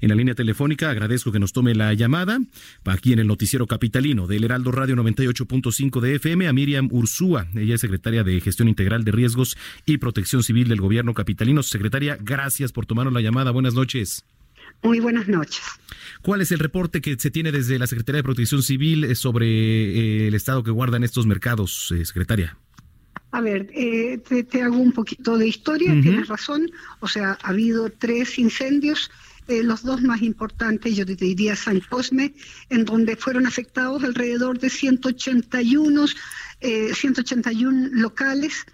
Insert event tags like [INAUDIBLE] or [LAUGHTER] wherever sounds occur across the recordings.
En la línea telefónica agradezco que nos tome la llamada aquí en el noticiero capitalino del Heraldo Radio 98.5 de FM a Miriam Ursúa. Ella es secretaria de Gestión Integral de Riesgos y Protección Civil del Gobierno Capitalino. Secretaria, gracias por tomarnos la llamada. Buenas noches. Muy buenas noches. ¿Cuál es el reporte que se tiene desde la Secretaría de Protección Civil eh, sobre eh, el estado que guardan estos mercados, eh, secretaria? A ver, te, hago un poquito de historia, tienes razón. O sea, ha habido tres incendios eh, los dos más importantes, yo diría San Cosme, en donde fueron afectados alrededor de 181, 181 eh, locales,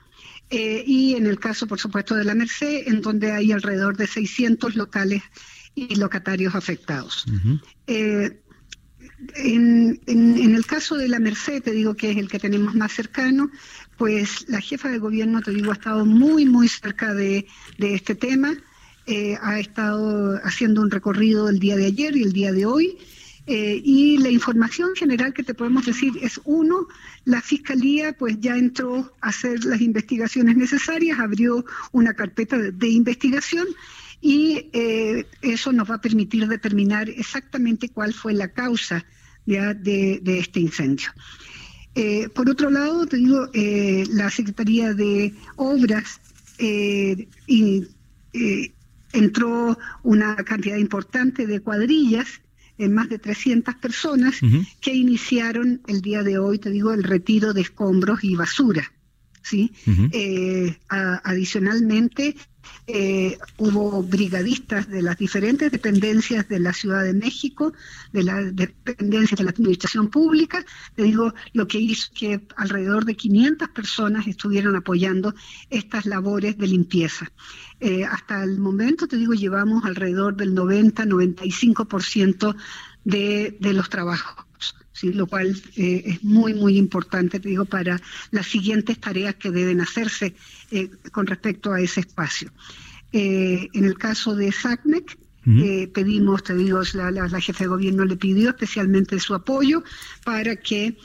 eh, y en el caso, por supuesto, de la Merced, en donde hay alrededor de 600 locales y locatarios afectados. en, el caso de la Merced, te digo que es el que tenemos más cercano, pues la jefa de gobierno, te digo, ha estado muy, muy cerca de, de este tema. Eh, ha estado haciendo un recorrido el día de ayer y el día de hoy. Eh, y la información general que te podemos decir es uno, la fiscalía pues ya entró a hacer las investigaciones necesarias, abrió una carpeta de, investigación y eh, eso nos va a permitir determinar exactamente cuál fue la causa de, este incendio. por otro lado, te digo, la Secretaría de Obras y entró una cantidad importante de cuadrillas, en más de 300 personas, que iniciaron el día de hoy, te digo, el retiro de escombros y basura. ¿sí? Eh, adicionalmente, eh, hubo brigadistas de las diferentes dependencias de la Ciudad de México, de las dependencias de la Administración Pública, te digo, lo que hizo que alrededor de 500 personas estuvieran apoyando estas labores de limpieza. Eh, hasta el momento, te digo, llevamos alrededor del 90-95% de, de los trabajos. ¿sí? lo cual eh, es muy, muy importante, te digo, para las siguientes tareas que deben hacerse eh, con respecto a ese espacio. Eh, en el caso de SACMEC, pedimos, te digo, la, la, jefe de gobierno le pidió especialmente su apoyo para que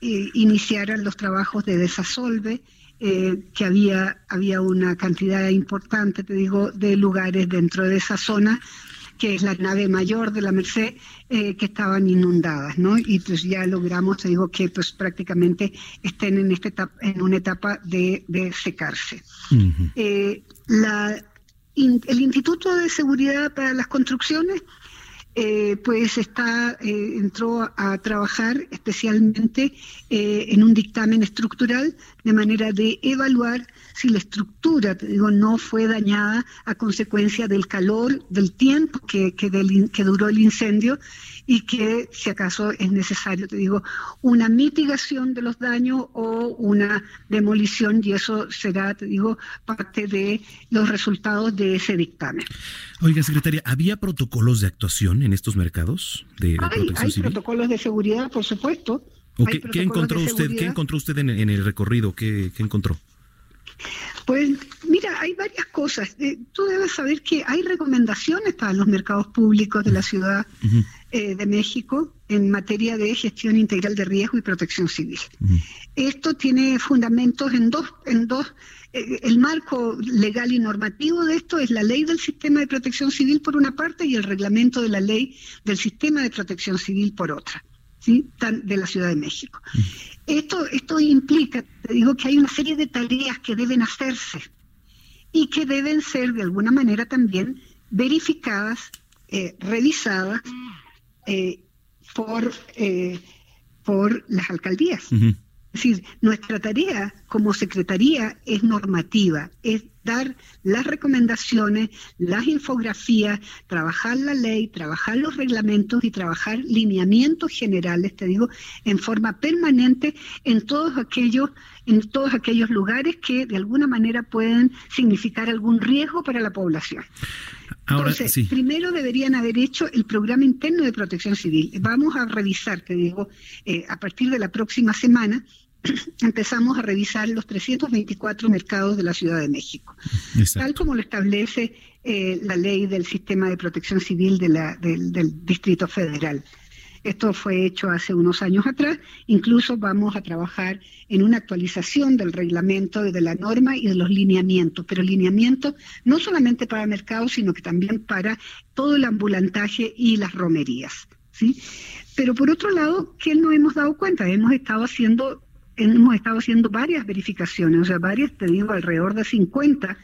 iniciaran los trabajos de desasolve, que había, había una cantidad importante, te digo, de lugares dentro de esa zona que es la nave mayor de la Merced, eh, que estaban inundadas, ¿no? Y pues ya logramos, te digo, que pues prácticamente estén en, esta etapa, en una etapa de, secarse. Eh, la, el Instituto de Seguridad para las Construcciones eh, pues está entró a trabajar especialmente en un dictamen estructural de manera de evaluar si la estructura, te digo, no fue dañada a consecuencia del calor, del tiempo que, que, que duró el incendio y que si acaso es necesario, te digo, una mitigación de los daños o una demolición y eso será, te digo, parte de los resultados de ese dictamen. Oiga, secretaria, ¿había protocolos de actuación en estos mercados de, hay, hay protocolos de seguridad, por supuesto. ¿Qué, encontró usted? ¿Qué encontró usted en, el recorrido? ¿Qué, ¿Qué encontró? Pues mira, hay varias cosas. Eh, tú debes saber que hay recomendaciones para los mercados públicos de la Ciudad eh, de México en materia de gestión integral de riesgo y protección civil. Esto tiene fundamentos en dos, en dos eh, el marco legal y normativo de esto es la ley del sistema de protección civil por una parte y el reglamento de la ley del sistema de protección civil por otra. ¿Sí? de la Ciudad de México. Esto, esto implica, te digo, que hay una serie de tareas que deben hacerse y que deben ser de alguna manera también verificadas, eh, revisadas eh, por, eh, por las alcaldías. Es decir, nuestra tarea como Secretaría es normativa, es dar las recomendaciones, las infografías, trabajar la ley, trabajar los reglamentos y trabajar lineamientos generales, te digo, en forma permanente en todos aquellos en todos aquellos lugares que de alguna manera pueden significar algún riesgo para la población. Entonces, primero deberían haber hecho el programa interno de protección civil. Vamos a revisar, te digo, eh, a partir de la próxima semana, [CLEARS THROAT] empezamos a revisar los 324 mercados de la Ciudad de México, tal como lo establece eh, la ley del sistema de protección civil de la, del, del Distrito Federal. Esto fue hecho hace unos años atrás. Incluso vamos a trabajar en una actualización del reglamento, de la norma y de los lineamientos, pero lineamientos no solamente para mercados, sino que también para todo el ambulantaje y las romerías. ¿sí? Pero por otro lado, ¿qué no hemos dado cuenta? Hemos estado haciendo hemos estado haciendo varias verificaciones, o sea, varias, te digo, alrededor de 50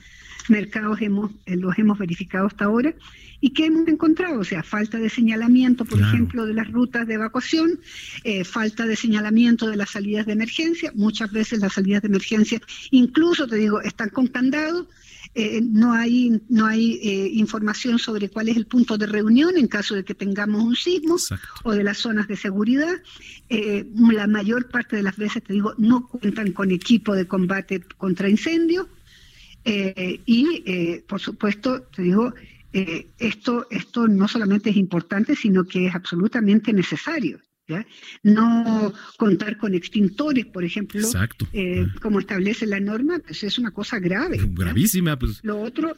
mercados hemos, eh, los hemos verificado hasta ahora. ¿Y qué hemos encontrado? O sea, falta de señalamiento, por ejemplo, de las rutas de evacuación, eh, falta de señalamiento de las salidas de emergencia. Muchas veces las salidas de emergencia, incluso te digo, están con candado. Eh, no hay, no hay información sobre cuál es el punto de reunión en caso de que tengamos un sismo o de las zonas de seguridad. la mayor parte de las veces, te digo, no cuentan con equipo de combate contra incendios. Eh, y, eh, por supuesto, te digo, eh, esto, esto no solamente es importante, sino que es absolutamente necesario. ¿Ya? No contar con extintores, por ejemplo, como establece la norma, pues es una cosa grave. Gravísima. Pues. Lo otro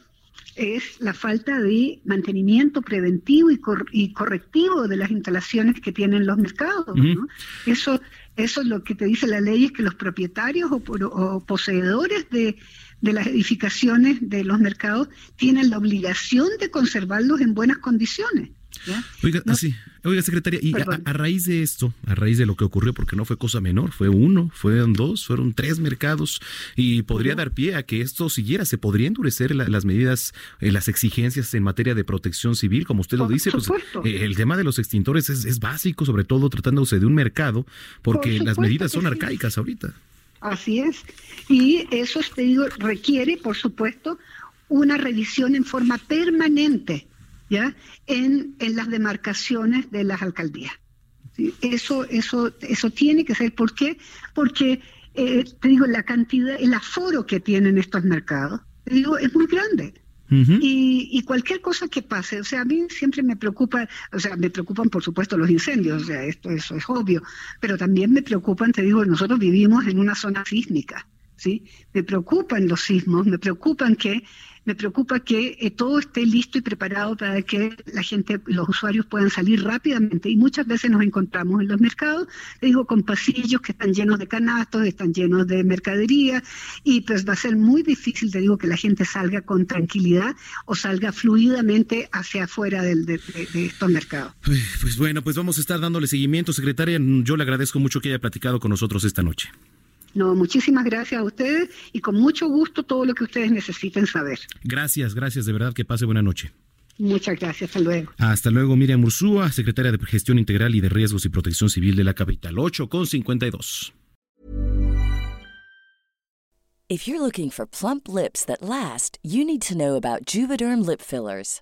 es la falta de mantenimiento preventivo y, y correctivo de las instalaciones que tienen los mercados. Eso, eso es lo que te dice la ley, es que los propietarios o poseedores de de las edificaciones de los mercados tienen la obligación de conservarlos en buenas condiciones. Oiga, oiga, secretaria, y a, raíz de esto, a raíz de lo que ocurrió, porque no fue cosa menor, fue uno, fueron dos, fueron tres mercados, y podría dar pie a que esto siguiera, se podría endurecer las medidas, eh, las exigencias en materia de protección civil, como usted lo dice, pues, eh, el tema de los extintores es, básico, sobre todo tratándose de un mercado, porque las medidas son arcaicas ahorita. Así es. Y eso, te digo, requiere, por supuesto, una revisión en forma permanente, ¿ya? En, en las demarcaciones de las alcaldías. Eso, eso, eso tiene que ser. ¿Por qué? Porque, eh, te digo, la cantidad, el aforo que tienen estos mercados, te digo, es muy grande y, cualquier cosa que pase, o sea, a mí siempre me preocupa, o sea, me preocupan por supuesto los incendios, o sea, esto eso es obvio, pero también me preocupan, te digo, nosotros vivimos en una zona sísmica, ¿sí? Me preocupan los sismos, me preocupan que me preocupa que eh, todo esté listo y preparado para que la gente, los usuarios puedan salir rápidamente. Y muchas veces nos encontramos en los mercados, te digo, con pasillos que están llenos de canastos, están llenos de mercadería, y pues va a ser muy difícil, te digo, que la gente salga con tranquilidad o salga fluidamente hacia afuera de, de, estos mercados. Pues bueno, pues vamos a estar dándole seguimiento, secretaria. Yo le agradezco mucho que haya platicado con nosotros esta noche. No, muchísimas gracias a ustedes y con mucho gusto todo lo que ustedes necesiten saber. Gracias, gracias, de verdad que pase buena noche. Muchas gracias, hasta luego. Hasta luego, Miriam Ursúa, secretaria de Gestión Integral y de Riesgos y Protección Civil de la capital, 8 con 52. If you're looking for plump lips that last, you need to know about Juvederm lip fillers.